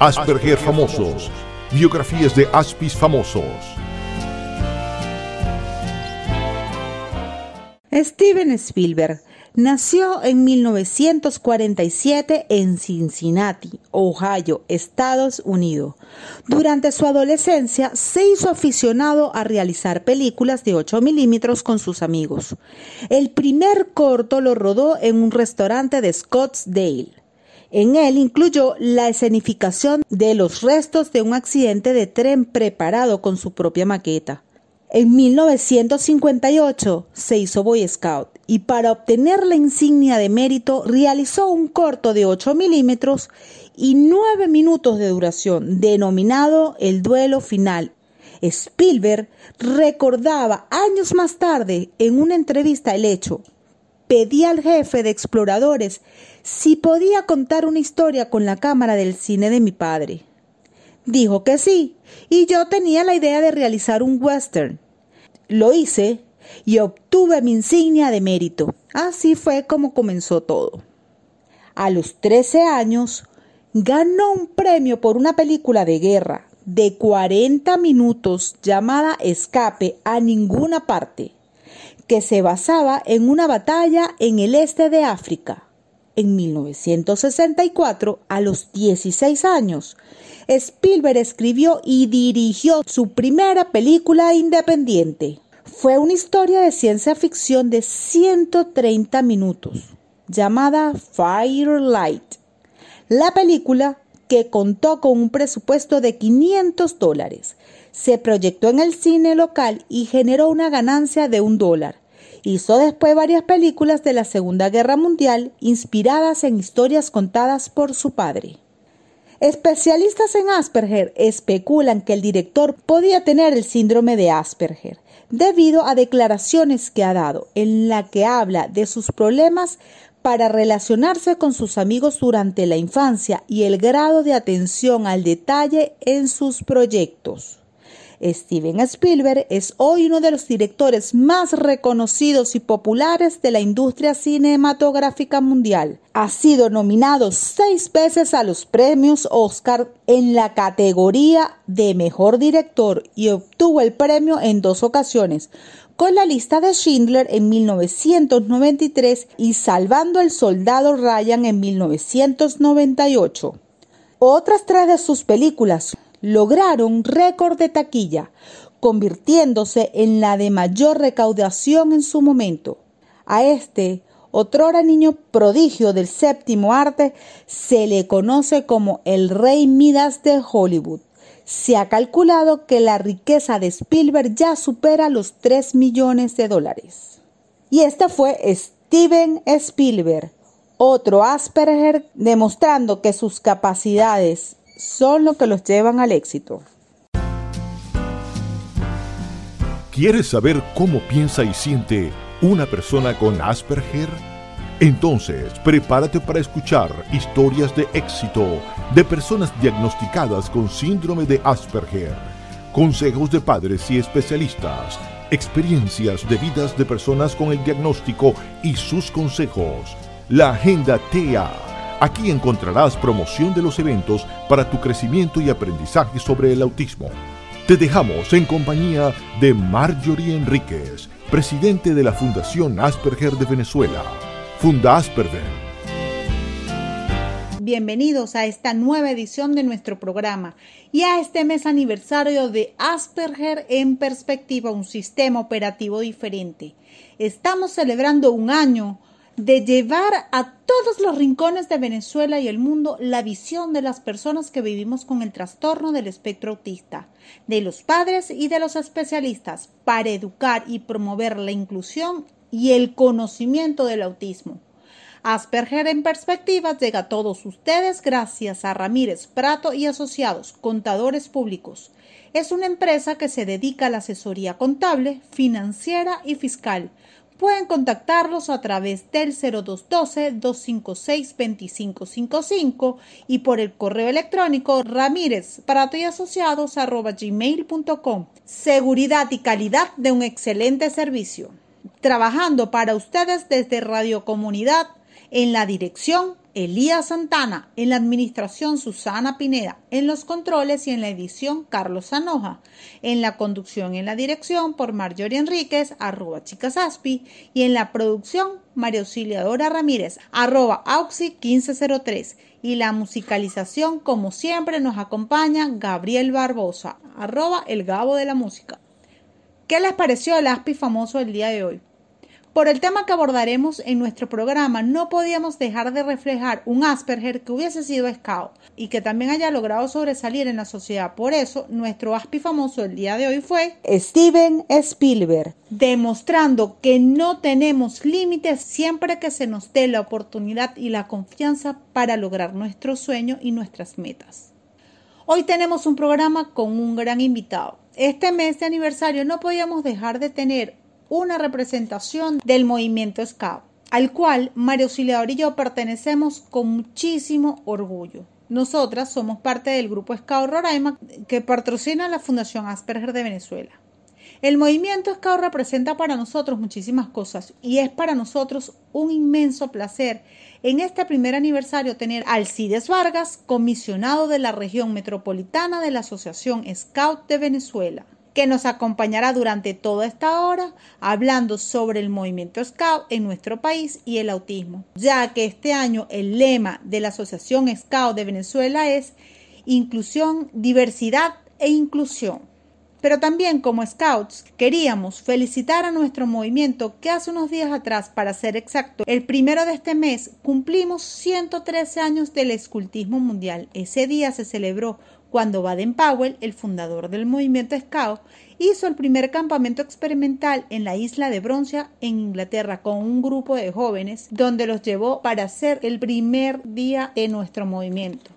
Asperger Famosos. Biografías de Aspis Famosos. Steven Spielberg nació en 1947 en Cincinnati, Ohio, Estados Unidos. Durante su adolescencia se hizo aficionado a realizar películas de 8 milímetros con sus amigos. El primer corto lo rodó en un restaurante de Scottsdale. En él incluyó la escenificación de los restos de un accidente de tren preparado con su propia maqueta. En 1958 se hizo Boy Scout y para obtener la insignia de mérito realizó un corto de 8 milímetros y 9 minutos de duración denominado El Duelo Final. Spielberg recordaba años más tarde en una entrevista el hecho. Pedí al jefe de exploradores si podía contar una historia con la cámara del cine de mi padre. Dijo que sí, y yo tenía la idea de realizar un western. Lo hice y obtuve mi insignia de mérito. Así fue como comenzó todo. A los 13 años, ganó un premio por una película de guerra de 40 minutos llamada Escape a ninguna parte, que se basaba en una batalla en el este de África. En 1964, a los 16 años, Spielberg escribió y dirigió su primera película independiente. Fue una historia de ciencia ficción de 130 minutos, llamada Firelight. La película, que contó con un presupuesto de 500 dólares, se proyectó en el cine local y generó una ganancia de un dólar. Hizo después varias películas de la Segunda Guerra Mundial inspiradas en historias contadas por su padre. Especialistas en Asperger especulan que el director podía tener el síndrome de Asperger debido a declaraciones que ha dado en la que habla de sus problemas para relacionarse con sus amigos durante la infancia y el grado de atención al detalle en sus proyectos. Steven Spielberg es hoy uno de los directores más reconocidos y populares de la industria cinematográfica mundial. Ha sido nominado seis veces a los premios Oscar en la categoría de Mejor Director y obtuvo el premio en dos ocasiones, con la lista de Schindler en 1993 y Salvando al Soldado Ryan en 1998. Otras tres de sus películas, lograron récord de taquilla, convirtiéndose en la de mayor recaudación en su momento. A este, otrora niño prodigio del séptimo arte, se le conoce como el Rey Midas de Hollywood. Se ha calculado que la riqueza de Spielberg ya supera los 3 millones de dólares. Y este fue Steven Spielberg, otro Asperger, demostrando que sus capacidades son lo que los llevan al éxito. ¿Quieres saber cómo piensa y siente una persona con Asperger? Entonces, prepárate para escuchar historias de éxito de personas diagnosticadas con síndrome de Asperger, consejos de padres y especialistas, experiencias de vidas de personas con el diagnóstico y sus consejos. La Agenda TEA Aquí encontrarás promoción de los eventos para tu crecimiento y aprendizaje sobre el autismo. Te dejamos en compañía de Marjorie Enríquez, presidente de la Fundación Asperger de Venezuela. Funda Asperger. Bienvenidos a esta nueva edición de nuestro programa y a este mes aniversario de Asperger en perspectiva, un sistema operativo diferente. Estamos celebrando un año de llevar a todos los rincones de Venezuela y el mundo la visión de las personas que vivimos con el trastorno del espectro autista, de los padres y de los especialistas, para educar y promover la inclusión y el conocimiento del autismo. Asperger en perspectiva llega a todos ustedes gracias a Ramírez Prato y Asociados, contadores públicos. Es una empresa que se dedica a la asesoría contable, financiera y fiscal Pueden contactarlos a través del 0212-256-2555 y por el correo electrónico ramírez y asociados gmail.com. Seguridad y calidad de un excelente servicio. Trabajando para ustedes desde Radio Comunidad en la dirección Elías Santana, en la administración Susana Pineda, en los controles y en la edición Carlos Sanoja, en la conducción y en la dirección por Marjorie Enríquez, arroba chicasaspi, y en la producción María Auxiliadora Ramírez, arroba auxi 1503, y la musicalización, como siempre, nos acompaña Gabriel Barbosa, arroba el gabo de la música. ¿Qué les pareció el ASPI famoso el día de hoy? Por el tema que abordaremos en nuestro programa, no podíamos dejar de reflejar un Asperger que hubiese sido scout y que también haya logrado sobresalir en la sociedad. Por eso, nuestro Aspi famoso del día de hoy fue Steven Spielberg, demostrando que no tenemos límites siempre que se nos dé la oportunidad y la confianza para lograr nuestro sueño y nuestras metas. Hoy tenemos un programa con un gran invitado. Este mes de aniversario no podíamos dejar de tener una representación del movimiento Scout, al cual Mario Auxiliador y yo pertenecemos con muchísimo orgullo. Nosotras somos parte del grupo Scout Roraima que patrocina la Fundación Asperger de Venezuela. El movimiento Scout representa para nosotros muchísimas cosas y es para nosotros un inmenso placer en este primer aniversario tener a Alcides Vargas, comisionado de la región metropolitana de la Asociación Scout de Venezuela que nos acompañará durante toda esta hora hablando sobre el movimiento Scout en nuestro país y el autismo, ya que este año el lema de la Asociación Scout de Venezuela es inclusión, diversidad e inclusión. Pero también como Scouts queríamos felicitar a nuestro movimiento que hace unos días atrás, para ser exacto, el primero de este mes cumplimos 113 años del escultismo mundial. Ese día se celebró cuando Baden-Powell, el fundador del movimiento Scout, hizo el primer campamento experimental en la isla de Broncia, en Inglaterra, con un grupo de jóvenes, donde los llevó para hacer el primer día de nuestro movimiento.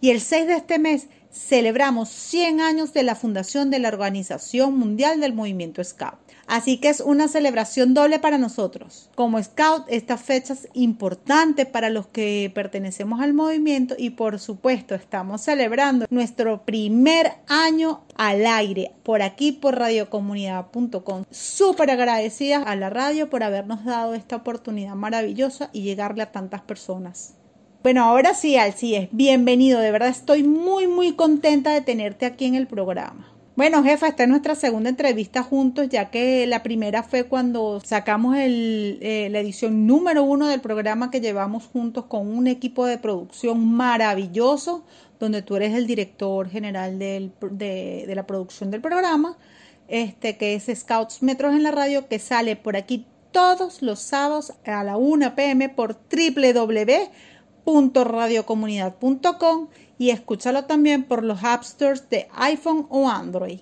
Y el 6 de este mes celebramos 100 años de la fundación de la Organización Mundial del Movimiento Scout. Así que es una celebración doble para nosotros. Como Scout, esta fecha es importante para los que pertenecemos al movimiento y por supuesto estamos celebrando nuestro primer año al aire por aquí por radiocomunidad.com. Súper agradecidas a la radio por habernos dado esta oportunidad maravillosa y llegarle a tantas personas. Bueno, ahora sí, Alcides, bienvenido. De verdad estoy muy, muy contenta de tenerte aquí en el programa. Bueno, jefa, esta es nuestra segunda entrevista juntos, ya que la primera fue cuando sacamos eh, la edición número uno del programa que llevamos juntos con un equipo de producción maravilloso, donde tú eres el director general de, de, la producción del programa, este que es Scouts Metros en la Radio, que sale por aquí todos los sábados a la 1 pm por www radiocomunidad.com y escúchalo también por los App Stores de iPhone o Android.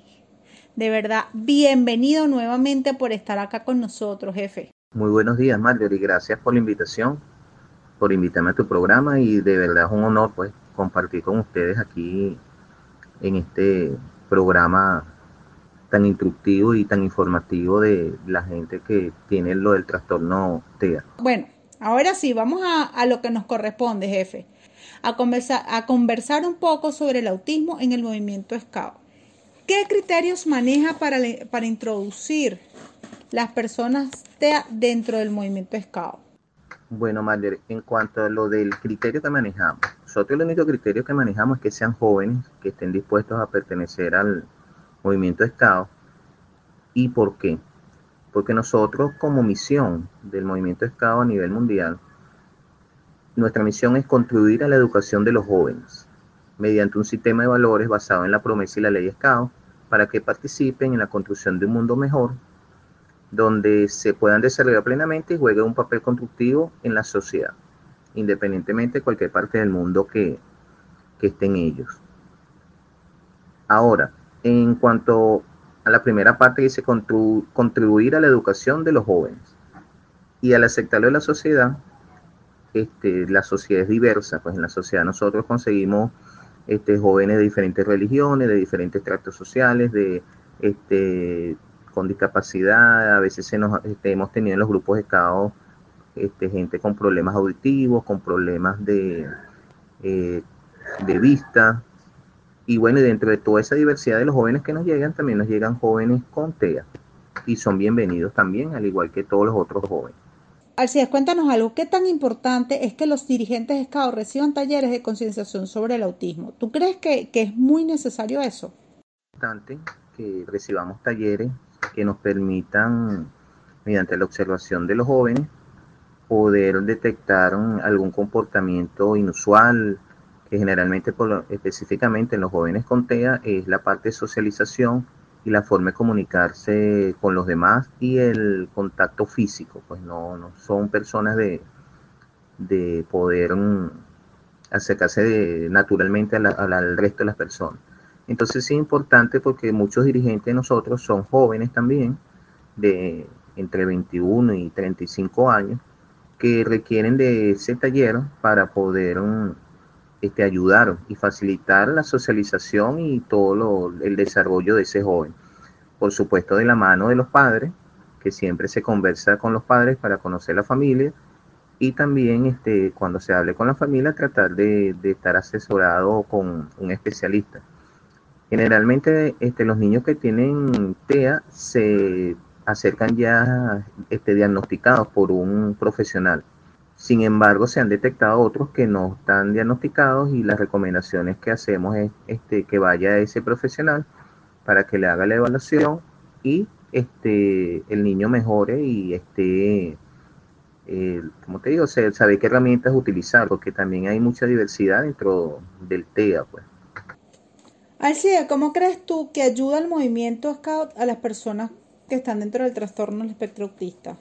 De verdad, bienvenido nuevamente por estar acá con nosotros, jefe. Muy buenos días, Marjorie. Gracias por la invitación, por invitarme a tu programa y de verdad es un honor pues compartir con ustedes aquí en este programa tan instructivo y tan informativo de la gente que tiene lo del trastorno TEA. Bueno, Ahora sí, vamos a, lo que nos corresponde, jefe. A conversar, un poco sobre el autismo en el movimiento SCAO. ¿Qué criterios maneja para, introducir las personas dentro del movimiento SCAO? Bueno, Mayer, en cuanto a lo del criterio que manejamos, nosotros el único criterio que manejamos es que sean jóvenes, que estén dispuestos a pertenecer al movimiento SCAO. ¿Y por qué? Porque nosotros como misión del movimiento Escado a nivel mundial, nuestra misión es contribuir a la educación de los jóvenes mediante un sistema de valores basado en la promesa y la ley Escado para que participen en la construcción de un mundo mejor donde se puedan desarrollar plenamente y jueguen un papel constructivo en la sociedad, independientemente de cualquier parte del mundo que, que estén ellos. Ahora, en cuanto a la primera parte dice contribuir a la educación de los jóvenes. Y al aceptarlo en la sociedad, este, la sociedad es diversa, pues en la sociedad nosotros conseguimos este, jóvenes de diferentes religiones, de diferentes tratos sociales, de este, con discapacidad, a veces se nos, este, hemos tenido en los grupos de caos este, gente con problemas auditivos, con problemas de, eh, de vista, y bueno, y dentro de toda esa diversidad de los jóvenes que nos llegan, también nos llegan jóvenes con TEA. Y son bienvenidos también, al igual que todos los otros jóvenes. Alcides, cuéntanos algo. ¿Qué tan importante es que los dirigentes de reciban talleres de concienciación sobre el autismo? ¿Tú crees que, que es muy necesario eso? Importante que recibamos talleres que nos permitan, mediante la observación de los jóvenes, poder detectar algún comportamiento inusual, generalmente, por específicamente en los jóvenes con TEA, es la parte de socialización y la forma de comunicarse con los demás y el contacto físico, pues no, no son personas de, de poder mm, acercarse naturalmente al resto de las personas. Entonces sí es importante porque muchos dirigentes de nosotros son jóvenes también, de entre 21 y 35 años, que requieren de ese taller para poder mm, ayudar y facilitar la socialización y todo el desarrollo de ese joven. Por supuesto, de la mano de los padres, que siempre se conversa con los padres para conocer la familia y también este, cuando se hable con la familia tratar de, estar asesorado con un especialista. Generalmente este, los niños que tienen TEA se acercan ya este, diagnosticados por un profesional sin embargo, se han detectado otros que no están diagnosticados y las recomendaciones que hacemos es este, que vaya a ese profesional para que le haga la evaluación y este, el niño mejore y esté, eh, como te digo, sabe qué herramientas utilizar, porque también hay mucha diversidad dentro del TEA. Pues. Alcide, ¿cómo crees tú que ayuda el movimiento Scout a las personas que están dentro del trastorno del espectro autista?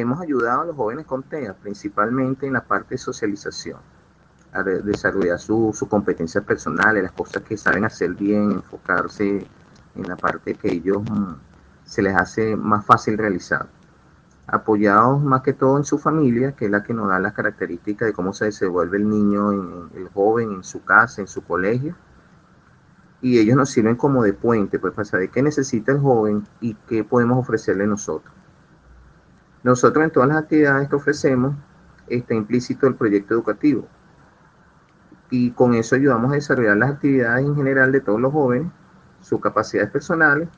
Hemos ayudado a los jóvenes con TEA, principalmente en la parte de socialización, a desarrollar sus su competencias personales, las cosas que saben hacer bien, enfocarse en la parte que ellos mm, se les hace más fácil realizar. Apoyados más que todo en su familia, que es la que nos da las características de cómo se desenvuelve el niño, el joven, en su casa, en su colegio. Y ellos nos sirven como de puente, pues para saber qué necesita el joven y qué podemos ofrecerle nosotros. Nosotros en todas las actividades que ofrecemos está implícito el proyecto educativo y con eso ayudamos a desarrollar las actividades en general de todos los jóvenes, sus capacidades personales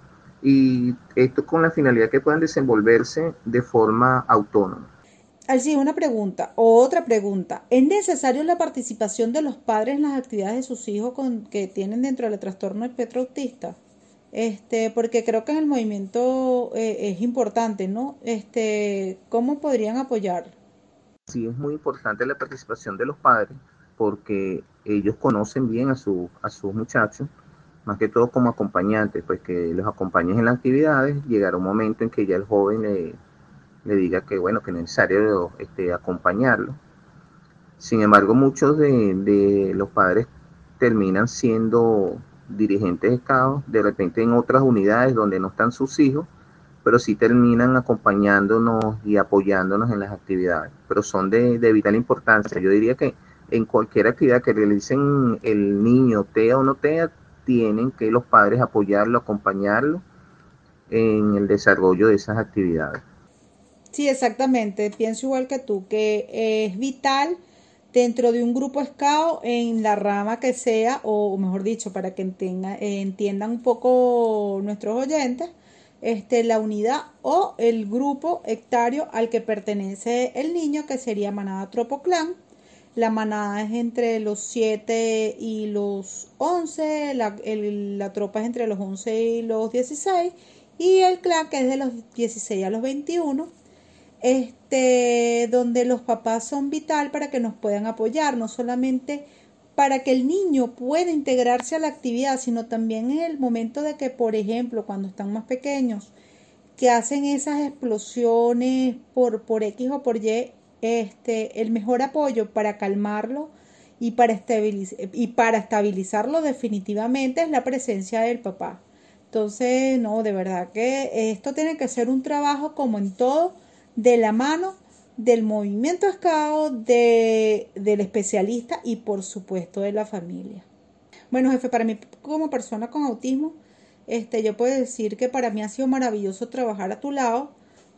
y esto con la finalidad que puedan desenvolverse de forma autónoma. Así, una pregunta, otra pregunta. ¿Es necesario la participación de los padres en las actividades de sus hijos con, que tienen dentro del trastorno espectro autista? Este, porque creo que en el movimiento eh, es importante, ¿no? Este, ¿Cómo podrían apoyar? Sí, es muy importante la participación de los padres, porque ellos conocen bien a, su, a sus muchachos, más que todo como acompañantes, pues que los acompañen en las actividades, llegará un momento en que ya el joven le, diga que bueno, que es necesario este, acompañarlo. Sin embargo, muchos de, de los padres terminan siendo dirigentes de Estado, de repente en otras unidades donde no están sus hijos, pero sí terminan acompañándonos y apoyándonos en las actividades, pero son de, vital importancia. Yo diría que en cualquier actividad que realicen el niño, TEA o no TEA, tienen que los padres apoyarlo, acompañarlo en el desarrollo de esas actividades. Sí, exactamente. Pienso igual que tú, que es vital dentro de un grupo SCAO en la rama que sea, o mejor dicho, para que entiendan un poco nuestros oyentes, este, la unidad o el grupo hectario al que pertenece el niño, que sería manada Tropoclan. La manada es entre los 7 y los 11, la, la tropa es entre los 11 y los 16, y el clan que es de los 16 a los 21 este, donde los papás son vital para que nos puedan apoyar, no solamente para que el niño pueda integrarse a la actividad, sino también en el momento de que, por ejemplo, cuando están más pequeños, que hacen esas explosiones por, por X o por Y, este, el mejor apoyo para calmarlo y para, y para estabilizarlo definitivamente es la presencia del papá. Entonces, no, de verdad que esto tiene que ser un trabajo como en todo, de la mano del movimiento escao, de, del especialista y por supuesto de la familia. Bueno, jefe, para mí como persona con autismo, este, yo puedo decir que para mí ha sido maravilloso trabajar a tu lado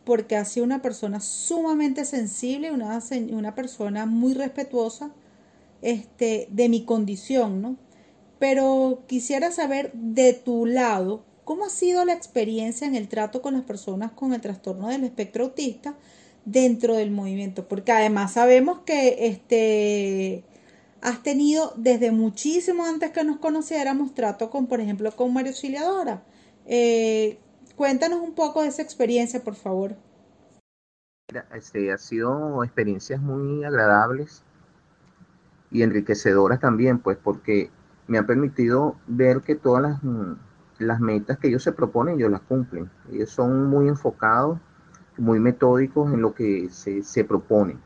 porque ha sido una persona sumamente sensible, una, una persona muy respetuosa este, de mi condición, ¿no? Pero quisiera saber de tu lado, ¿Cómo ha sido la experiencia en el trato con las personas con el trastorno del espectro autista dentro del movimiento, porque además sabemos que este has tenido desde muchísimo antes que nos conociéramos trato con, por ejemplo, con María Auxiliadora. Eh, cuéntanos un poco de esa experiencia, por favor. Este, ha sido experiencias muy agradables y enriquecedoras también, pues porque me han permitido ver que todas las, las metas que ellos se proponen, ellos las cumplen. Ellos son muy enfocados, muy metódicos en lo que se, se proponen.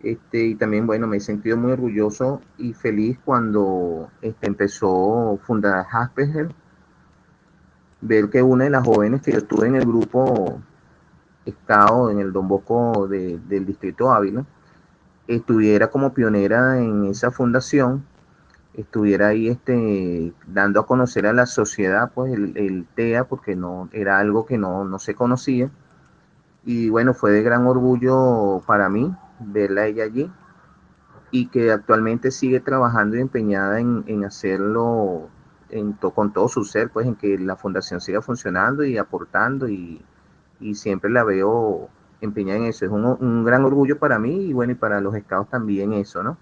Este, y también, bueno, me he sentido muy orgulloso y feliz cuando este, empezó fundar Asperger, ver que una de las jóvenes que yo estuve en el grupo Estado, en el Don Bosco del Distrito Ávila, estuviera como pionera en esa fundación, estuviera ahí este, dando a conocer a la sociedad pues el, TEA, porque no era algo que no, no se conocía. Y bueno, fue de gran orgullo para mí verla ella allí y que actualmente sigue trabajando y empeñada en, hacerlo en con todo su ser, pues en que la fundación siga funcionando y aportando y, siempre la veo empeñada en eso. Es un, gran orgullo para mí y bueno, y para los estados también eso, ¿no?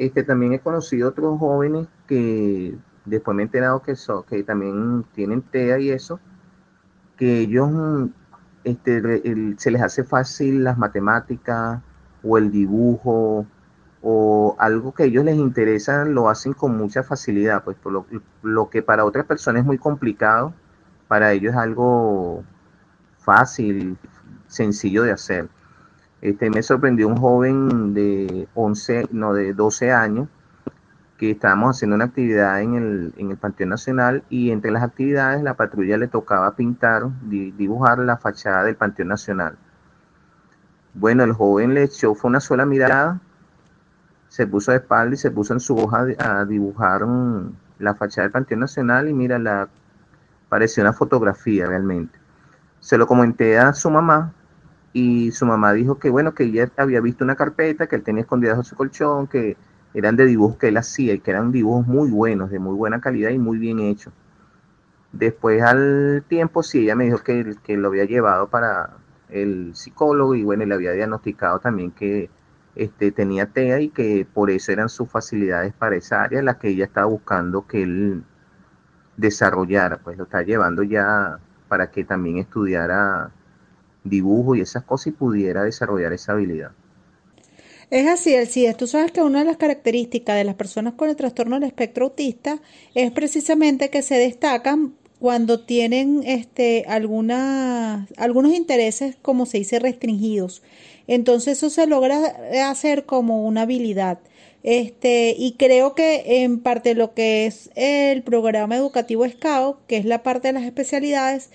Este, también he conocido otros jóvenes que después me he enterado que, son que también tienen TEA y eso, que ellos este, se les hace fácil las matemáticas o el dibujo o algo que ellos les interesa, lo hacen con mucha facilidad, pues por lo, que para otras personas es muy complicado, para ellos es algo fácil, sencillo de hacer. Este, me sorprendió un joven de 11, no, de 12 años, que estábamos haciendo una actividad en el, en el Panteón Nacional y entre las actividades la patrulla le tocaba pintar, dibujar la fachada del Panteón Nacional. Bueno, el joven le echó, fue una sola mirada, se puso de espalda y se puso en su hoja a dibujar la fachada del Panteón Nacional y mira, la, pareció una fotografía realmente. Se lo comenté a su mamá y su mamá dijo que bueno, que ella había visto una carpeta que él tenía escondida bajo su colchón, que eran de dibujos que él hacía y que eran dibujos muy buenos, de muy buena calidad y muy bien hechos. Después al tiempo sí, ella me dijo que, que lo había llevado para el psicólogo y bueno, le había diagnosticado también que este, tenía TEA y que por eso eran sus facilidades para esa área la que ella estaba buscando que él desarrollara, pues lo está llevando ya para que también estudiara dibujo y esas cosas y pudiera desarrollar esa habilidad. Es así, Alcides. Tú sabes que una de las características de las personas con el trastorno del espectro autista es precisamente que se destacan cuando tienen este, algunos intereses, como se dice, restringidos. Entonces eso se logra hacer como una habilidad. Este, y creo que en parte lo que es el programa educativo SCAO, que es la parte de las especialidades,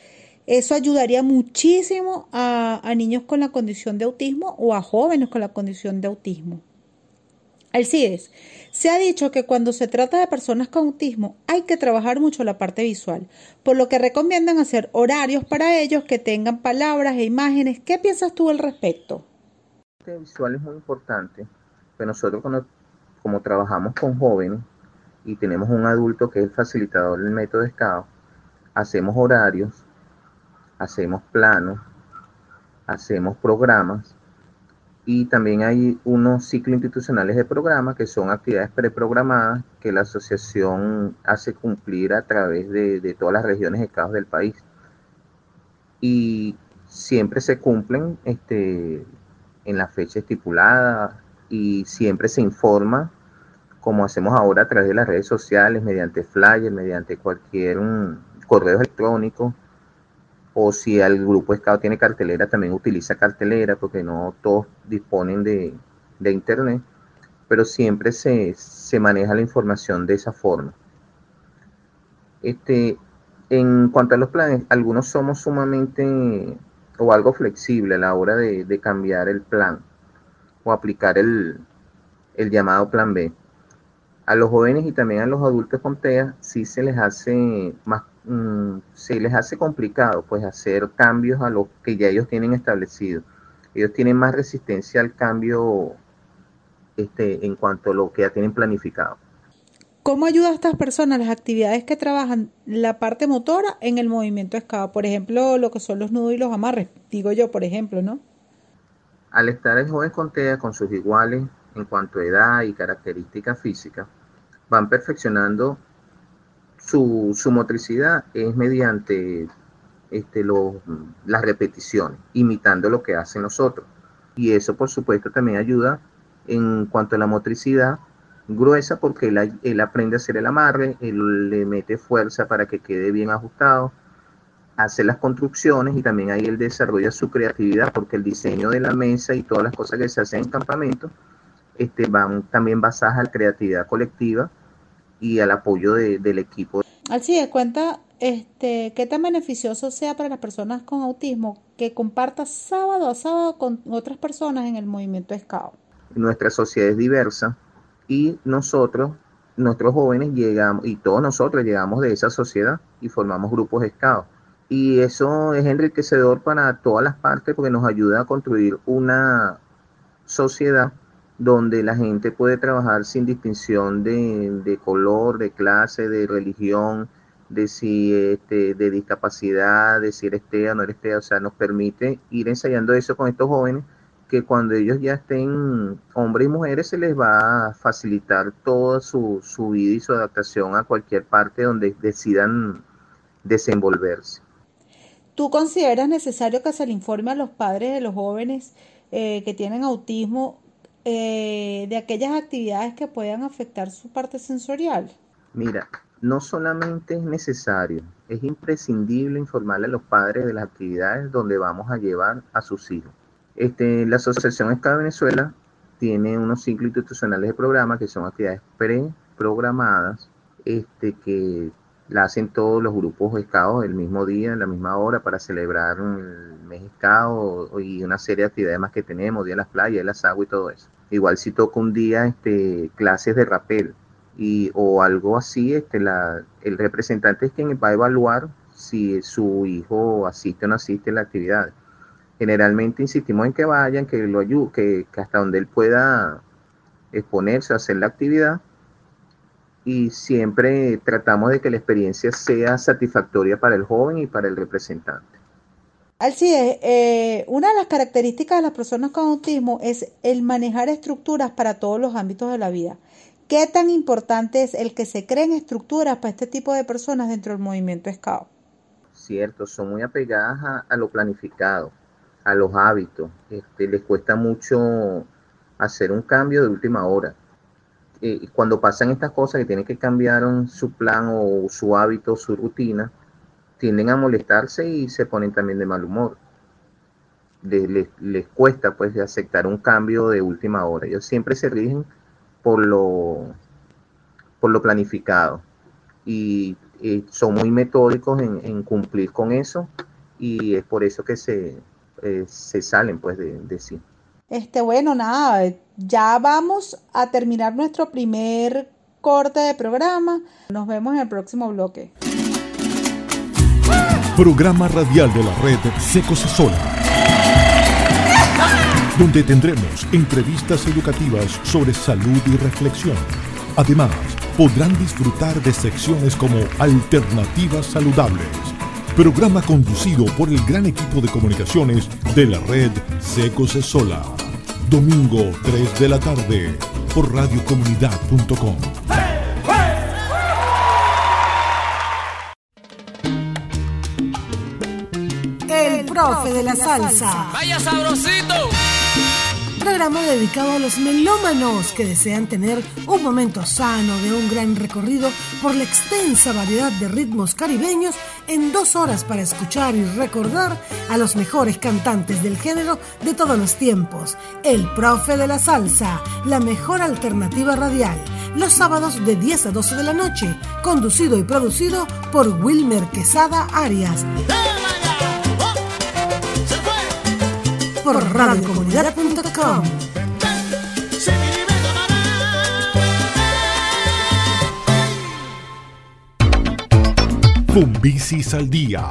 eso ayudaría muchísimo a, niños con la condición de autismo o a jóvenes con la condición de autismo. Alcides, se ha dicho que cuando se trata de personas con autismo hay que trabajar mucho la parte visual, por lo que recomiendan hacer horarios para ellos que tengan palabras e imágenes. ¿Qué piensas tú al respecto? La parte visual es muy importante, pero nosotros como trabajamos con jóvenes y tenemos un adulto que es el facilitador del método SCAO, hacemos horarios hacemos planos, hacemos programas y también hay unos ciclos institucionales de programas que son actividades preprogramadas que la asociación hace cumplir a través de, todas las regiones de caos del país. Y siempre se cumplen este, en la fecha estipulada y siempre se informa, como hacemos ahora a través de las redes sociales, mediante flyers, mediante cualquier mm, correo electrónico o si el grupo Estado tiene cartelera, también utiliza cartelera, porque no todos disponen de, internet, pero siempre se, maneja la información de esa forma. Este, en cuanto a los planes, algunos somos sumamente o algo flexible a la hora de, cambiar el plan o aplicar el, el, llamado plan B. A los jóvenes y también a los adultos con TEA sí se les hace más Mm, se les hace complicado pues hacer cambios a lo que ya ellos tienen establecido. Ellos tienen más resistencia al cambio este, en cuanto a lo que ya tienen planificado. ¿Cómo ayuda a estas personas las actividades que trabajan la parte motora en el movimiento escava? Por ejemplo, lo que son los nudos y los amarres, digo yo, por ejemplo, ¿no? Al estar el joven con TEA con sus iguales en cuanto a edad y características físicas, van perfeccionando su, su motricidad es mediante este, los, las repeticiones, imitando lo que hacen los otros. Y eso, por supuesto, también ayuda en cuanto a la motricidad gruesa, porque él, aprende a hacer el amarre, él le mete fuerza para que quede bien ajustado, hace las construcciones y también ahí él desarrolla su creatividad, porque el diseño de la mesa y todas las cosas que se hacen en campamento este, van también basadas a la creatividad colectiva y al apoyo del equipo. Así de cuenta este, qué tan beneficioso sea para las personas con autismo que comparta sábado a sábado con otras personas en el movimiento SCAO. Nuestra sociedad es diversa y nosotros, nuestros jóvenes llegamos, y todos nosotros llegamos de esa sociedad y formamos grupos SCAO. Y eso es enriquecedor para todas las partes porque nos ayuda a construir una sociedad donde la gente puede trabajar sin distinción de, de color, de clase, de religión, de si este, de discapacidad, de si eres TEA o no eres TEA, o sea, nos permite ir ensayando eso con estos jóvenes que cuando ellos ya estén hombres y mujeres se les va a facilitar toda su, su vida y su adaptación a cualquier parte donde decidan desenvolverse. ¿Tú consideras necesario que se le informe a los padres de los jóvenes eh, que tienen autismo eh, de aquellas actividades que puedan afectar su parte sensorial? Mira, no solamente es necesario, es imprescindible informarle a los padres de las actividades donde vamos a llevar a sus hijos. Este, la Asociación ESCA Venezuela tiene unos ciclos institucionales de programa que son actividades preprogramadas este, que la hacen todos los grupos escados el mismo día, en la misma hora, para celebrar el mes escado y una serie de actividades más que tenemos, Día de las Playas, de las Aguas y todo eso. Igual si toca un día este, clases de rapel, y, o algo así, este, la, el representante es quien va a evaluar si su hijo asiste o no asiste a la actividad. Generalmente insistimos en que vayan, que lo ayude, que, que hasta donde él pueda exponerse a hacer la actividad y siempre tratamos de que la experiencia sea satisfactoria para el joven y para el representante. Alcide, eh, una de las características de las personas con autismo es el manejar estructuras para todos los ámbitos de la vida. ¿Qué tan importante es el que se creen estructuras para este tipo de personas dentro del movimiento SCAO? Cierto, son muy apegadas a, lo planificado, a los hábitos. Este, les cuesta mucho hacer un cambio de última hora. Eh, cuando pasan estas cosas que tienen que cambiar su plan o su hábito, su rutina, tienden a molestarse y se ponen también de mal humor. Les, les, cuesta pues aceptar un cambio de última hora. Ellos siempre se rigen por lo, por lo planificado. Y, son muy metódicos en, cumplir con eso y es por eso que se, eh, se salen pues de, de sí. Este, bueno, nada, ya vamos a terminar nuestro primer corte de programa. Nos vemos en el próximo bloque. Programa radial de la red Secos Sola donde tendremos entrevistas educativas sobre salud y reflexión. Además, podrán disfrutar de secciones como Alternativas Saludables, programa conducido por el gran equipo de comunicaciones de la red Secos Sola. Domingo 3 de la tarde por radiocomunidad.com. profe de la salsa. ¡Vaya sabrosito! programa dedicado a los melómanos que desean tener un momento sano de un gran recorrido por la extensa variedad de ritmos caribeños en dos horas para escuchar y recordar a los mejores cantantes del género de todos los tiempos. El profe de la salsa, la mejor alternativa radial, los sábados de 10 a 12 de la noche, conducido y producido por Wilmer Quesada Arias. Por radiocomunidad.com. Fumbicis al día.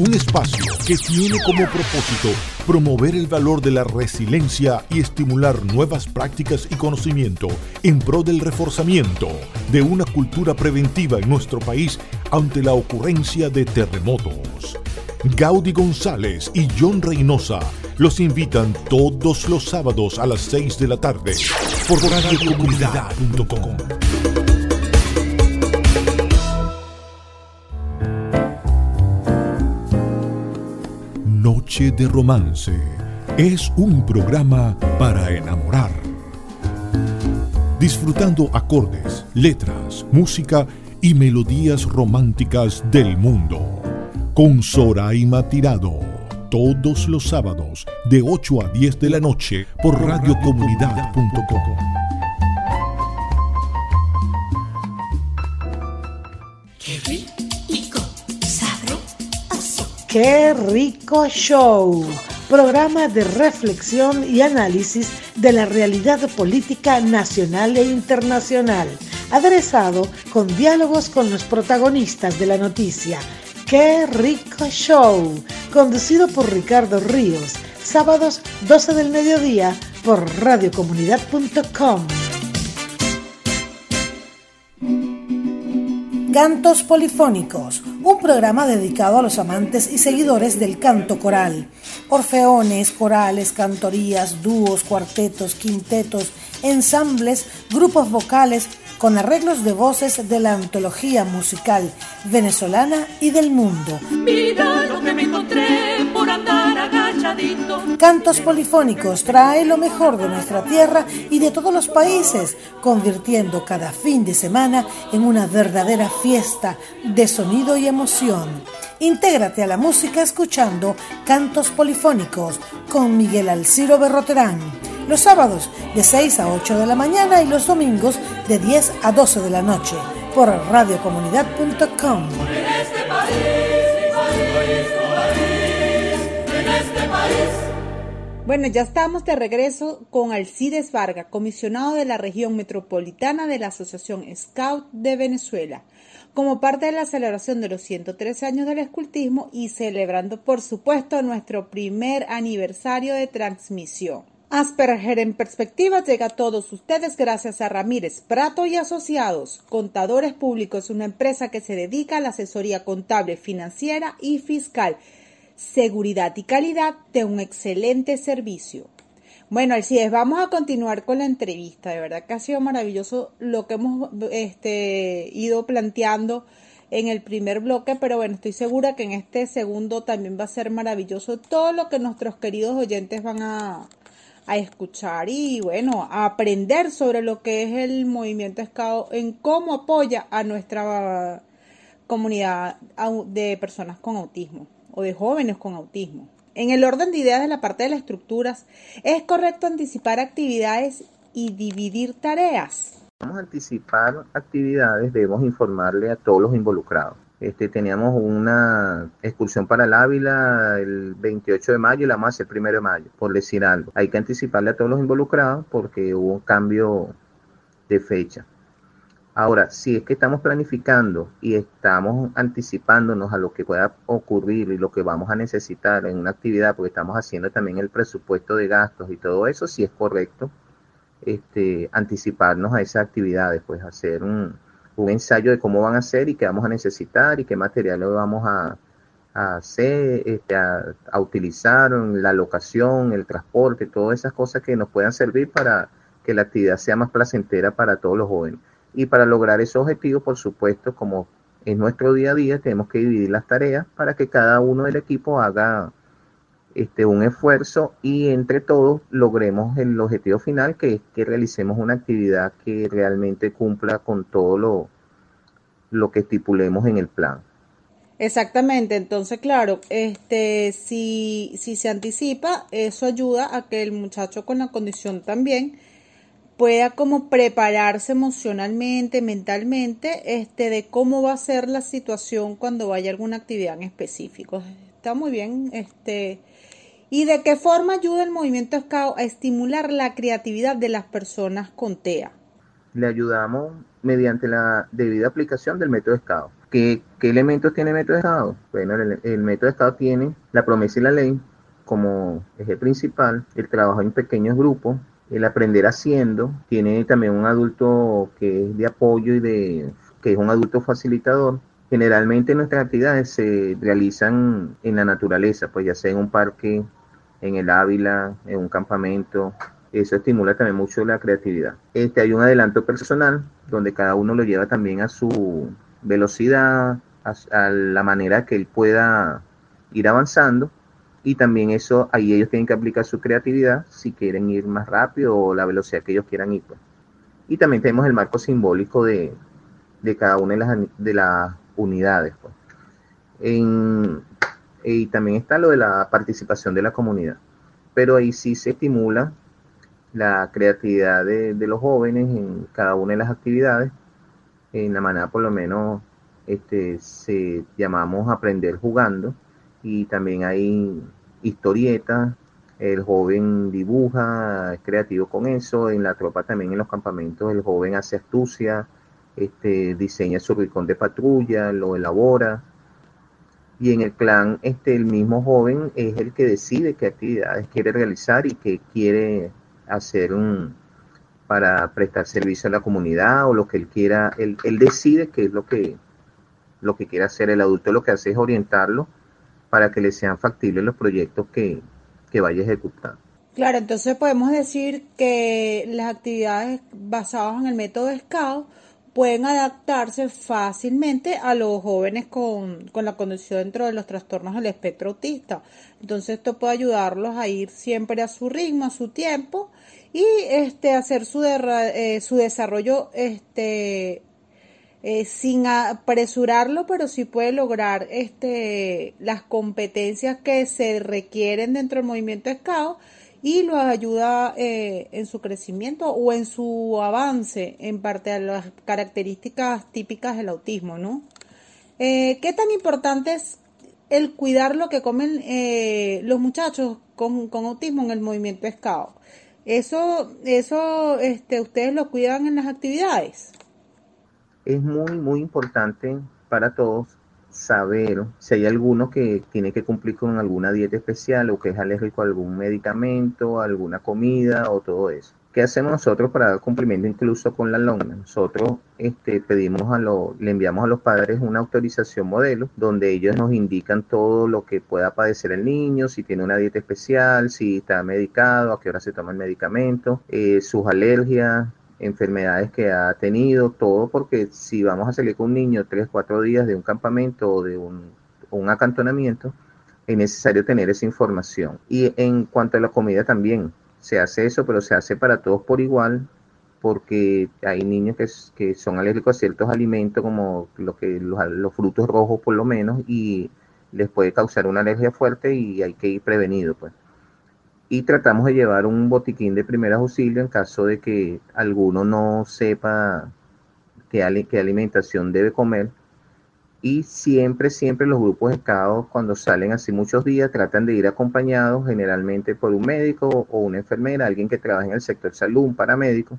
Un espacio que tiene como propósito promover el valor de la resiliencia y estimular nuevas prácticas y conocimiento en pro del reforzamiento de una cultura preventiva en nuestro país ante la ocurrencia de terremotos. Gaudi González y John Reynosa los invitan todos los sábados a las 6 de la tarde por radiocomunidad.com. Noche de Romance es un programa para enamorar. Disfrutando acordes, letras, música y melodías románticas del mundo. Con Soraima Tirado. Todos los sábados de 8 a 10 de la noche por radiocomunidad.com. Qué rico, sabroso. Qué rico show. Programa de reflexión y análisis de la realidad política nacional e internacional aderezado con diálogos con los protagonistas de la noticia. ¡Qué rico show! Conducido por Ricardo Ríos, sábados 12 del mediodía por radiocomunidad.com. Cantos Polifónicos, un programa dedicado a los amantes y seguidores del canto coral. Orfeones, corales, cantorías, dúos, cuartetos, quintetos, ensambles, grupos vocales, con arreglos de voces de la antología musical venezolana y del mundo. Mira lo que me encontré por andar agachadito. Cantos polifónicos trae lo mejor de nuestra tierra y de todos los países, convirtiendo cada fin de semana en una verdadera fiesta de sonido y emoción. Intégrate a la música escuchando Cantos Polifónicos con Miguel Alciro Berroterán los sábados de 6 a 8 de la mañana y los domingos de 10 a 12 de la noche por radiocomunidad.com. Bueno, ya estamos de regreso con Alcides Vargas, comisionado de la región metropolitana de la Asociación Scout de Venezuela, como parte de la celebración de los 103 años del escultismo y celebrando, por supuesto, nuestro primer aniversario de transmisión. Asperger en perspectiva llega a todos ustedes gracias a Ramírez Prato y Asociados, Contadores Públicos, una empresa que se dedica a la asesoría contable, financiera y fiscal, seguridad y calidad de un excelente servicio. Bueno, Alcides, vamos a continuar con la entrevista. De verdad que ha sido maravilloso lo que hemos este, ido planteando en el primer bloque, pero bueno, estoy segura que en este segundo también va a ser maravilloso todo lo que nuestros queridos oyentes van a, a escuchar y bueno, a aprender sobre lo que es el movimiento escado en cómo apoya a nuestra comunidad de personas con autismo o de jóvenes con autismo. En el orden de ideas de la parte de las estructuras, ¿es correcto anticipar actividades y dividir tareas? Vamos a anticipar actividades, debemos informarle a todos los involucrados. Este, teníamos una excursión para el Ávila el 28 de mayo y la más el 1 de mayo, por decir algo. Hay que anticiparle a todos los involucrados porque hubo un cambio de fecha. Ahora, si es que estamos planificando y estamos anticipándonos a lo que pueda ocurrir y lo que vamos a necesitar en una actividad, porque estamos haciendo también el presupuesto de gastos y todo eso, si es correcto, este, anticiparnos a esas actividades, pues hacer un, un ensayo de cómo van a ser y qué vamos a necesitar y qué materiales vamos a, hacer, este, a, utilizar, la locación, el transporte, todas esas cosas que nos puedan servir para que la actividad sea más placentera para todos los jóvenes. Y para lograr ese objetivo, por supuesto, como en nuestro día a día, tenemos que dividir las tareas para que cada uno del equipo haga este, un esfuerzo y entre todos logremos el objetivo final, que es que realicemos una actividad que realmente cumpla con todo lo, lo que estipulemos en el plan. Exactamente, entonces claro, este si, si se anticipa, eso ayuda a que el muchacho con la condición también pueda como prepararse emocionalmente, mentalmente, este de cómo va a ser la situación cuando vaya a alguna actividad en específico. Está muy bien, este ¿Y de qué forma ayuda el movimiento SCAO a estimular la creatividad de las personas con TEA? Le ayudamos mediante la debida aplicación del método SCAO. ¿Qué, qué elementos tiene el método SCAO? Bueno, el, método SCAO tiene la promesa y la ley como eje principal, el trabajo en pequeños grupos, el aprender haciendo, tiene también un adulto que es de apoyo y de que es un adulto facilitador. Generalmente nuestras actividades se realizan en la naturaleza, pues ya sea en un parque en el Ávila, en un campamento. Eso estimula también mucho la creatividad. Este, hay un adelanto personal donde cada uno lo lleva también a su velocidad, a, la manera que él pueda ir avanzando. Y también eso, ahí ellos tienen que aplicar su creatividad si quieren ir más rápido o la velocidad que ellos quieran ir. Pues. Y también tenemos el marco simbólico de, cada una de las, de las unidades. Pues. Y también está lo de la participación de la comunidad. Pero ahí sí se estimula la creatividad de, los jóvenes en cada una de las actividades. En la manera por lo menos este, se llamamos aprender jugando y también hay historietas, el joven dibuja, es creativo con eso, en la tropa también en los campamentos el joven hace astucia, este, diseña su ricón de patrulla, lo elabora, y en el clan este, el mismo joven es el que decide qué actividades quiere realizar y qué quiere hacer un, para prestar servicio a la comunidad o lo que él quiera, él, él decide qué es lo que, lo que quiere hacer, el adulto lo que hace es orientarlo para que le sean factibles los proyectos que, que vaya ejecutando. Claro, entonces podemos decir que las actividades basadas en el método SCAO pueden adaptarse fácilmente a los jóvenes con, la condición dentro de los trastornos del espectro autista. Entonces esto puede ayudarlos a ir siempre a su ritmo, a su tiempo y este hacer su, eh, desarrollo este eh, sin apresurarlo, pero sí puede lograr este, las competencias que se requieren dentro del movimiento SCAO y los ayuda eh, en su crecimiento o en su avance en parte de las características típicas del autismo, ¿no? Eh, ¿Qué tan importante es el cuidar lo que comen los muchachos con, con, autismo en el movimiento SCAO? Eso, eso, este, ustedes lo cuidan en las actividades es muy, muy importante para todos saber si hay alguno que tiene que cumplir con alguna dieta especial o que es alérgico a algún medicamento, alguna comida o todo eso. ¿Qué hacemos nosotros para dar cumplimiento incluso con la LONA? Nosotros este, pedimos a lo, le enviamos a los padres una autorización modelo donde ellos nos indican todo lo que pueda padecer el niño, si tiene una dieta especial, si está medicado, a qué hora se toma el medicamento, eh, sus alergias, enfermedades que ha tenido, todo porque si vamos a salir con un niño tres, cuatro días de un campamento o de un, un acantonamiento, es necesario tener esa información. Y en cuanto a la comida también, se hace eso, pero se hace para todos por igual, porque hay niños que, que son alérgicos a ciertos alimentos, como lo que, los, los, frutos rojos por lo menos, y les puede causar una alergia fuerte y hay que ir prevenido. Pues y tratamos de llevar un botiquín de primer auxilio en caso de que alguno no sepa qué, qué alimentación debe comer. Y siempre, siempre los grupos escados, cuando salen así muchos días, tratan de ir acompañados generalmente por un médico o una enfermera, alguien que trabaje en el sector salud, un paramédico,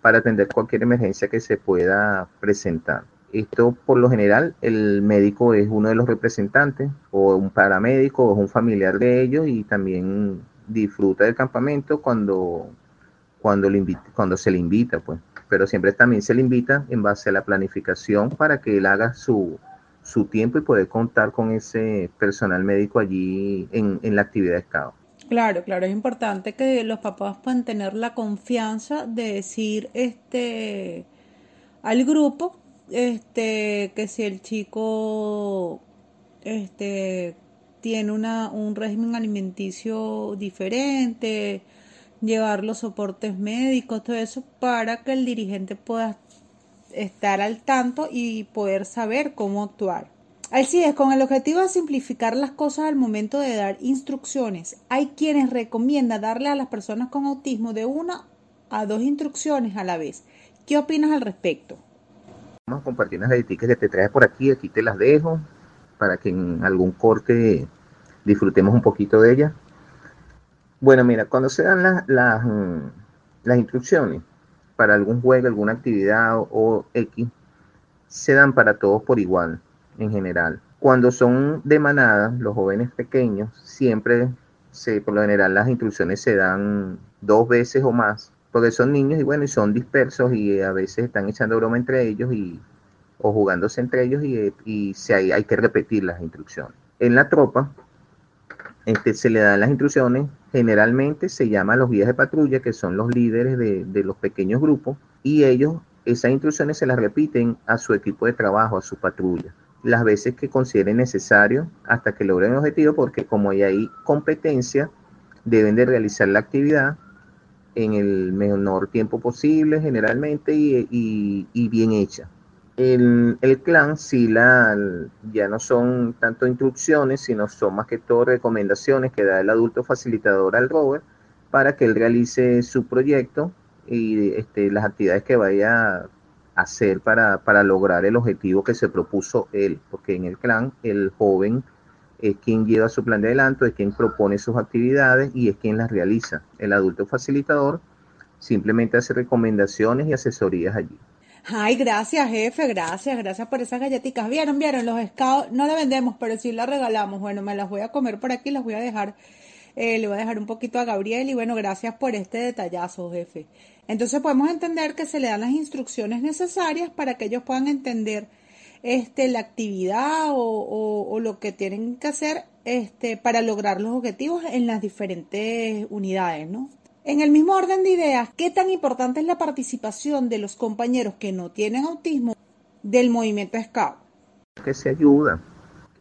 para atender cualquier emergencia que se pueda presentar. Esto por lo general el médico es uno de los representantes o un paramédico o es un familiar de ellos y también disfruta del campamento cuando, cuando, le cuando se le invita, pues. Pero siempre también se le invita en base a la planificación para que él haga su, su tiempo y poder contar con ese personal médico allí en, en la actividad de escado. Claro, claro, es importante que los papás puedan tener la confianza de decir este al grupo este que si el chico este tiene una, un régimen alimenticio diferente, llevar los soportes médicos, todo eso, para que el dirigente pueda estar al tanto y poder saber cómo actuar. Así es, con el objetivo de simplificar las cosas al momento de dar instrucciones, hay quienes recomiendan darle a las personas con autismo de una a dos instrucciones a la vez. ¿Qué opinas al respecto? Vamos a compartir las etiquetas que te traes por aquí, aquí te las dejo para que en algún corte disfrutemos un poquito de ella. Bueno, mira, cuando se dan las, las, mm, instrucciones para algún juego, alguna actividad o, X, se dan para todos por igual, en general. Cuando son de manada, los jóvenes pequeños, siempre, se, por lo general, las instrucciones se dan dos veces o más, porque son niños y bueno, y son dispersos y a veces están echando broma entre ellos y o jugándose entre ellos y, y se, hay que repetir las instrucciones. En la tropa, este, se le dan las instrucciones, generalmente se llama los guías de patrulla, que son los líderes de, de los pequeños grupos, y ellos esas instrucciones se las repiten a su equipo de trabajo, a su patrulla, las veces que consideren necesario hasta que logren el objetivo, porque como hay ahí competencia, deben de realizar la actividad en el menor tiempo posible generalmente y, bien hecha. El, el, clan sí la, ya no son tanto instrucciones, sino son más que todo recomendaciones que da el adulto facilitador al rover para que él realice su proyecto y este, las actividades que vaya a hacer para, para lograr el objetivo que se propuso él, porque en el clan el joven es quien lleva su plan de adelanto, es quien propone sus actividades y es quien las realiza. El adulto facilitador simplemente hace recomendaciones y asesorías allí. Ay, gracias, jefe, gracias, gracias por esas galletitas. Vieron, vieron, los scouts no le vendemos, pero sí las regalamos. Bueno, me las voy a comer por aquí, las voy a dejar, eh, le voy a dejar un poquito a Gabriel y bueno, gracias por este detallazo, jefe. Entonces podemos entender que se le dan las instrucciones necesarias para que ellos puedan entender este, la actividad o, lo que tienen que hacer este, para lograr los objetivos en las diferentes unidades, ¿no? En el mismo orden de ideas, ¿qué tan importante es la participación de los compañeros que no tienen autismo del movimiento SCAO? Que se ayuda.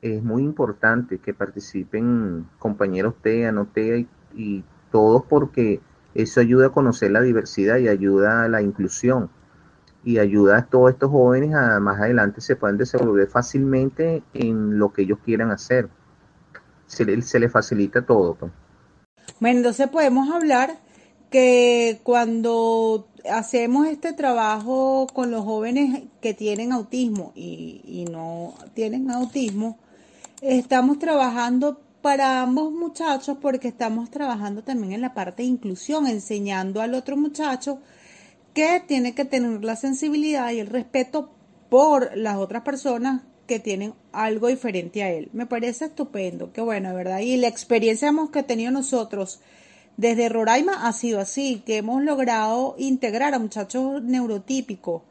Es muy importante que participen compañeros TEA, no TEA y, y todos porque eso ayuda a conocer la diversidad y ayuda a la inclusión y ayuda a todos estos jóvenes a más adelante se puedan desenvolver fácilmente en lo que ellos quieran hacer. Se, les facilita todo. Pues. Bueno, entonces podemos hablar que cuando hacemos este trabajo con los jóvenes que tienen autismo y, y no tienen autismo, estamos trabajando para ambos muchachos porque estamos trabajando también en la parte de inclusión, enseñando al otro muchacho que tiene que tener la sensibilidad y el respeto por las otras personas que tienen algo diferente a él. Me parece estupendo, qué bueno, ¿verdad? Y la experiencia que hemos tenido nosotros desde Roraima ha sido así, que hemos logrado integrar a muchachos neurotípicos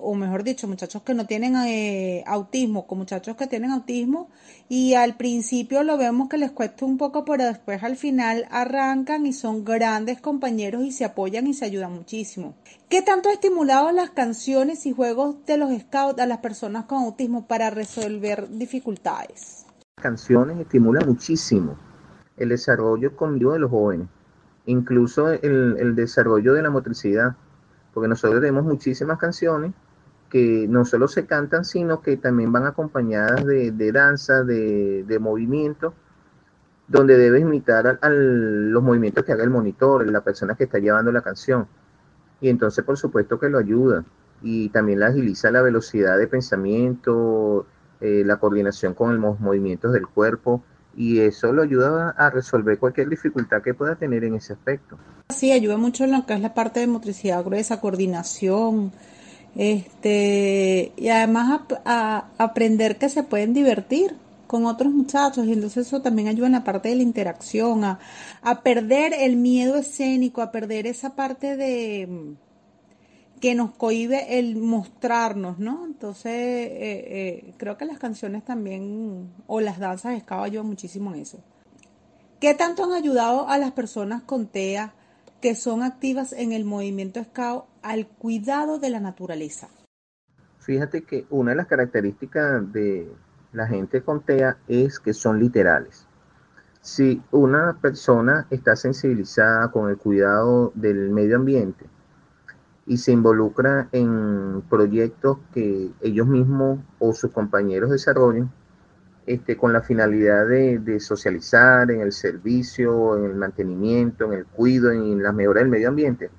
o mejor dicho, muchachos que no tienen eh, autismo, con muchachos que tienen autismo, y al principio lo vemos que les cuesta un poco, pero después al final arrancan y son grandes compañeros y se apoyan y se ayudan muchísimo. ¿Qué tanto ha estimulado las canciones y juegos de los scouts a las personas con autismo para resolver dificultades? Canciones estimulan muchísimo el desarrollo cognitivo de los jóvenes, incluso el, desarrollo de la motricidad, porque nosotros tenemos muchísimas canciones que no solo se cantan, sino que también van acompañadas de, danza, de, movimiento, donde debes imitar los movimientos que haga el monitor, la persona que está llevando la canción. Y entonces, por supuesto que lo ayuda. Y también la agiliza la velocidad de pensamiento, eh, la coordinación con los movimientos del cuerpo. Y eso lo ayuda a resolver cualquier dificultad que pueda tener en ese aspecto. Sí, ayuda mucho en lo que es la parte de motricidad gruesa, coordinación, este, y además a, aprender que se pueden divertir con otros muchachos y entonces eso también ayuda en la parte de la interacción, a, a perder el miedo escénico, a perder esa parte de que nos cohibe el mostrarnos, ¿no? Entonces, eh, eh, creo que las canciones también, o las danzas de escaba ayudan muchísimo en eso. ¿Qué tanto han ayudado a las personas con TEA que son activas en el movimiento Scout al cuidado de la naturaleza. Fíjate que una de las características de la gente con TEA es que son literales. Si una persona está sensibilizada con el cuidado del medio ambiente y se involucra en proyectos que ellos mismos o sus compañeros desarrollen, este, con la finalidad de, socializar en el servicio, en el mantenimiento, en el cuidado, en la mejora del medio ambiente,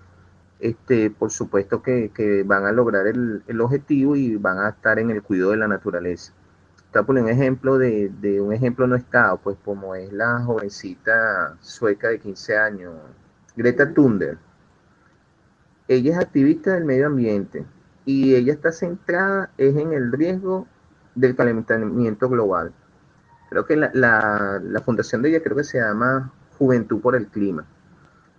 este, por supuesto que, van a lograr el, objetivo y van a estar en el cuidado de la naturaleza. Está por un ejemplo de, un ejemplo no estado, pues como es la jovencita sueca de 15 años, Greta Thunberg. Ella es activista del medio ambiente y ella está centrada es en el riesgo del calentamiento global. Creo que la, la, fundación de ella creo que se llama Juventud por el Clima.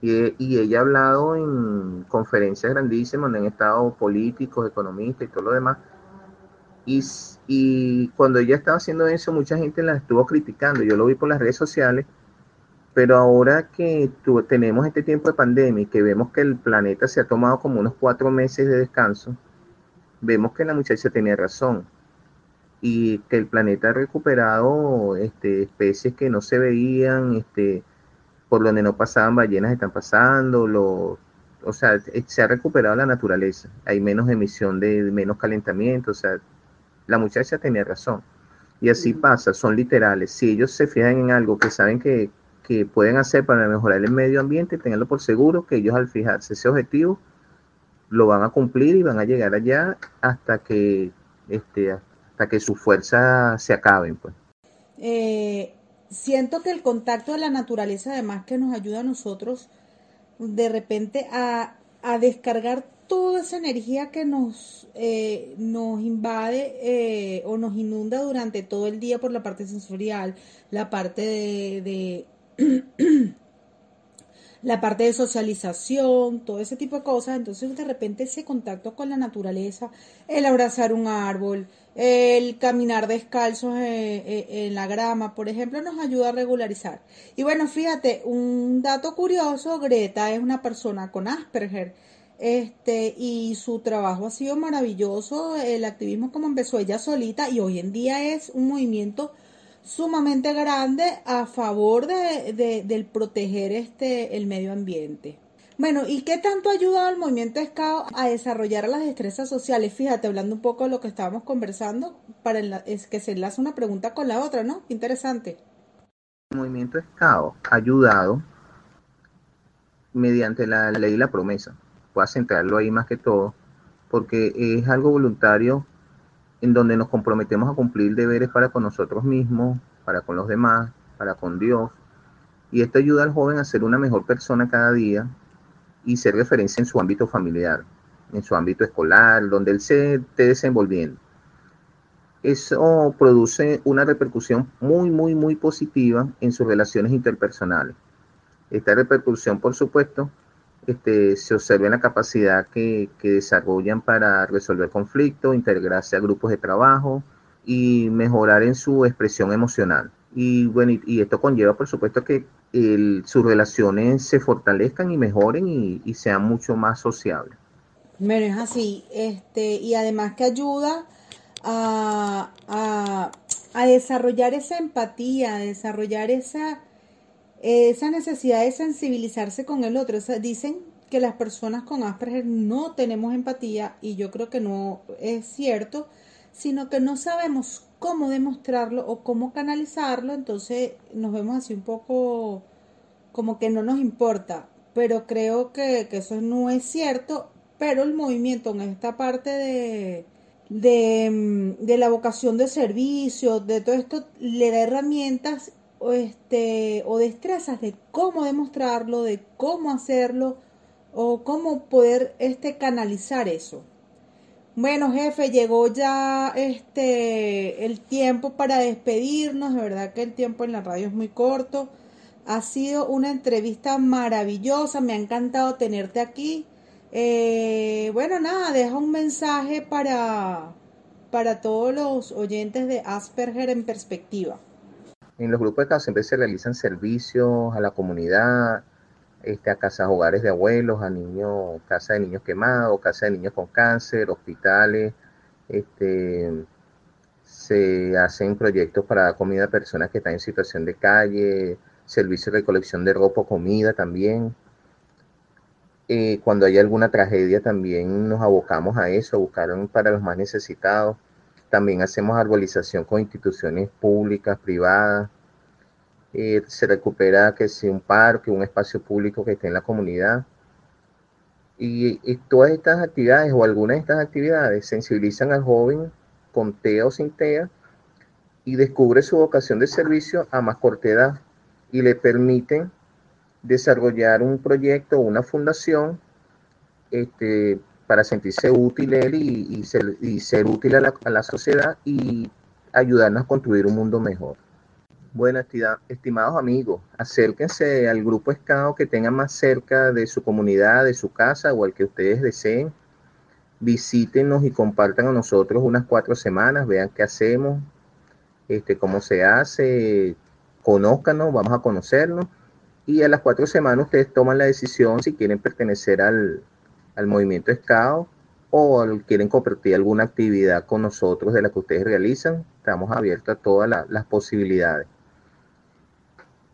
Y, y, ella ha hablado en conferencias grandísimas donde han estado políticos, economistas y todo lo demás. Y, y, cuando ella estaba haciendo eso, mucha gente la estuvo criticando. Yo lo vi por las redes sociales Pero ahora que tenemos este tiempo de pandemia y que vemos que el planeta se ha tomado como unos cuatro meses de descanso, vemos que la muchacha tenía razón y que el planeta ha recuperado este, especies que no se veían, este, por donde no pasaban ballenas están pasando, lo, o sea, se ha recuperado la naturaleza, hay menos emisión de, menos calentamiento, o sea, la muchacha tenía razón. Y así pasa, son literales. Si ellos se fijan en algo que saben que, que pueden hacer para mejorar el medio ambiente, tenganlo por seguro que ellos al fijarse ese objetivo lo van a cumplir y van a llegar allá hasta que este, hasta que sus fuerzas se acaben. Pues. Eh, siento que el contacto de la naturaleza además que nos ayuda a nosotros de repente a, a descargar toda esa energía que nos, eh, nos invade eh, o nos inunda durante todo el día por la parte sensorial, la parte de la parte de socialización, todo ese tipo de cosas. Entonces, de repente, ese contacto con la naturaleza, el abrazar un árbol, el caminar descalzos eh, eh, en, la grama, por ejemplo, nos ayuda a regularizar. Y bueno, fíjate, un dato curioso, Greta es una persona con Asperger. Este, y su trabajo ha sido maravilloso, el activismo como empezó ella solita y hoy en día es un movimiento sumamente grande a favor de, del proteger este, el medio ambiente. Bueno, ¿y qué tanto ha ayudado al movimiento SCAO a desarrollar las destrezas sociales? Fíjate, hablando un poco de lo que estábamos conversando, para es que se enlaza una pregunta con la otra, ¿no? Interesante. El movimiento SCAO ha ayudado mediante la ley y la promesa. Voy a centrarlo ahí más que todo, porque es algo voluntario en donde nos comprometemos a cumplir deberes para con nosotros mismos, para con los demás, para con Dios. Y esto ayuda al joven a ser una mejor persona cada día y ser referencia en su ámbito familiar, en su ámbito escolar, donde él se esté desenvolviendo. Eso produce una repercusión muy, muy, muy positiva en sus relaciones interpersonales. Esta repercusión, por supuesto, este, se observa en la capacidad que, desarrollan para resolver conflictos, integrarse a grupos de trabajo y mejorar en su expresión emocional. Y bueno, y, esto conlleva, por supuesto, que sus relaciones se fortalezcan y mejoren y, sean mucho más sociables. Bueno, es así. Este, y además que ayuda a, a desarrollar esa empatía, a desarrollar esa esa necesidad de sensibilizarse con el otro. dicen que las personas con Asperger no tenemos empatía y yo creo que no es cierto, sino que no sabemos cómo demostrarlo o cómo canalizarlo, entonces nos vemos así un poco como que no nos importa, pero creo que, eso no es cierto, pero el movimiento en esta parte de, de, de la vocación de servicio, de todo esto, le da herramientas o, este, o destrezas de cómo demostrarlo, de cómo hacerlo o cómo poder este, canalizar eso. Bueno, jefe, llegó ya este el tiempo para despedirnos. De verdad que el tiempo en la radio es muy corto. Ha sido una entrevista maravillosa. Me ha encantado tenerte aquí. Eh, bueno, nada, deja un mensaje para, para todos los oyentes de Asperger en perspectiva. En los grupos de casa siempre se realizan servicios a la comunidad, este, a casas hogares de abuelos, a niños, casa de niños quemados, casa de niños con cáncer, hospitales. Este, se hacen proyectos para dar comida a personas que están en situación de calle, servicios de recolección de ropa, comida también. Eh, cuando hay alguna tragedia también nos abocamos a eso, a buscar para los más necesitados. También hacemos arbolización con instituciones públicas, privadas. Eh, se recupera que sea un parque, un espacio público que esté en la comunidad. Y, todas estas actividades o algunas de estas actividades sensibilizan al joven con TEA o sin TEA y descubre su vocación de servicio a más corta edad y le permiten desarrollar un proyecto o una fundación este, para sentirse útil él y, ser, útil a la, sociedad y ayudarnos a construir un mundo mejor. Bueno, estimados amigos, acérquense al grupo Escado que tengan más cerca de su comunidad, de su casa o al que ustedes deseen. Visítenos y compartan a nosotros unas cuatro semanas, vean qué hacemos, este, cómo se hace, conózcanos, vamos a conocernos y a las cuatro semanas ustedes toman la decisión si quieren pertenecer al, al movimiento SCAO o quieren compartir alguna actividad con nosotros de la que ustedes realizan. Estamos abiertos a todas las posibilidades.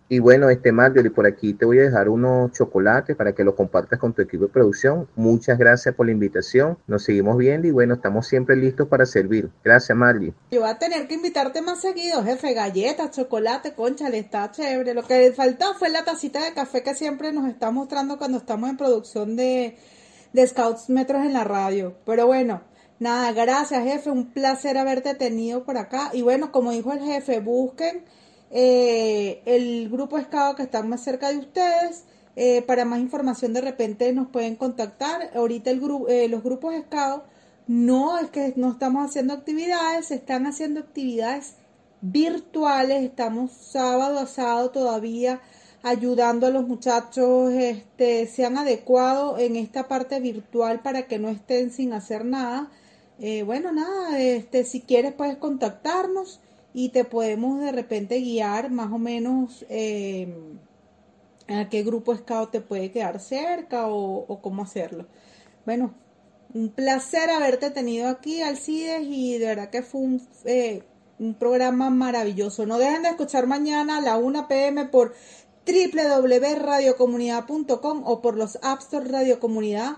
Y bueno, este Marjorie, por aquí te voy a dejar unos chocolates para que los compartas con tu equipo de producción. Muchas gracias por la invitación. Nos seguimos viendo y bueno, estamos siempre listos para servir. Gracias, Marjorie. Yo voy a tener que invitarte más seguido, jefe. Galletas, chocolate, concha, le está chévere. Lo que faltó fue la tacita de café que siempre nos está mostrando cuando estamos en producción de, de Scouts Metros en la radio. Pero bueno, nada, gracias, jefe. Un placer haberte tenido por acá. Y bueno, como dijo el jefe, busquen eh, el grupo Scout que está más cerca de ustedes. Eh, para más información de repente nos pueden contactar. Ahorita el eh, los grupos Scout no es que no estamos haciendo actividades, se están haciendo actividades virtuales. Estamos sábado a sábado todavía ayudando a los muchachos este, sean adecuados en esta parte virtual para que no estén sin hacer nada. bueno, nada, este, si quieres puedes contactarnos y te podemos de repente guiar más o menos eh, a qué grupo scout te puede quedar cerca o, cómo hacerlo. Bueno, un placer haberte tenido aquí, Alcides, y de verdad que fue un, eh, un programa maravilloso. No dejen de escuchar mañana a la 1 pm por www.radiocomunidad.com o por los App Store Radio Comunidad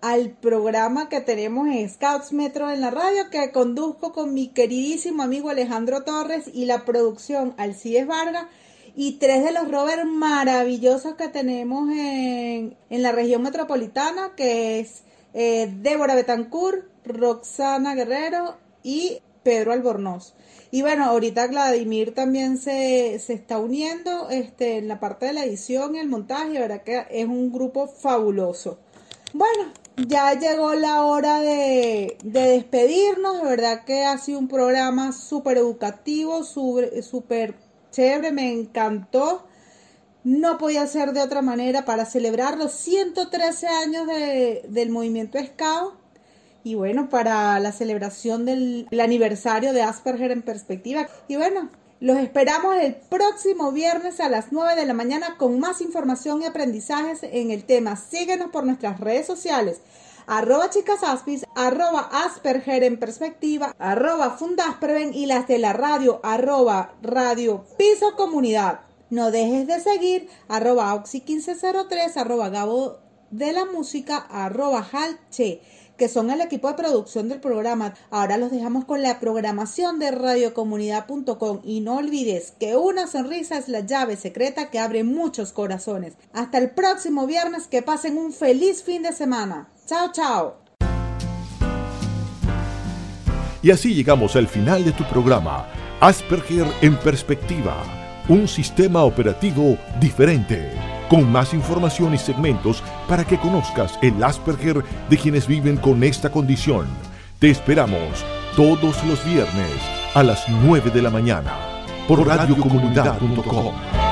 al programa que tenemos en Scouts Metro en la radio que conduzco con mi queridísimo amigo Alejandro Torres y la producción Alcides Vargas y tres de los rovers maravillosos que tenemos en, la región metropolitana que es eh, Débora Betancourt, Roxana Guerrero y Pedro Albornoz. Y bueno, ahorita Vladimir también se, se está uniendo este, en la parte de la edición el montaje, verdad que es un grupo fabuloso. Bueno, ya llegó la hora de, despedirnos. De verdad que ha sido un programa súper educativo, súper chévere, me encantó. No podía ser de otra manera para celebrar los 113 años del movimiento Scout y bueno, para la celebración del aniversario de Asperger en perspectiva. Y bueno, los esperamos el próximo viernes a las 9 de la mañana con más información y aprendizajes en el tema. Síguenos por nuestras redes sociales arroba chicasaspis, arroba asperger en perspectiva, arroba fundaspreven y las de la radio, arroba radio piso comunidad. No dejes de seguir arroba oxy1503, arroba gabo de la música, arroba halche que son el equipo de producción del programa. Ahora los dejamos con la programación de radiocomunidad.com y no olvides que una sonrisa es la llave secreta que abre muchos corazones. Hasta el próximo viernes, que pasen un feliz fin de semana. Chao, chao. Y así llegamos al final de tu programa, Asperger en perspectiva, un sistema operativo diferente con más información y segmentos para que conozcas el Asperger de quienes viven con esta condición. Te esperamos todos los viernes a las 9 de la mañana por radiocomunidad.com.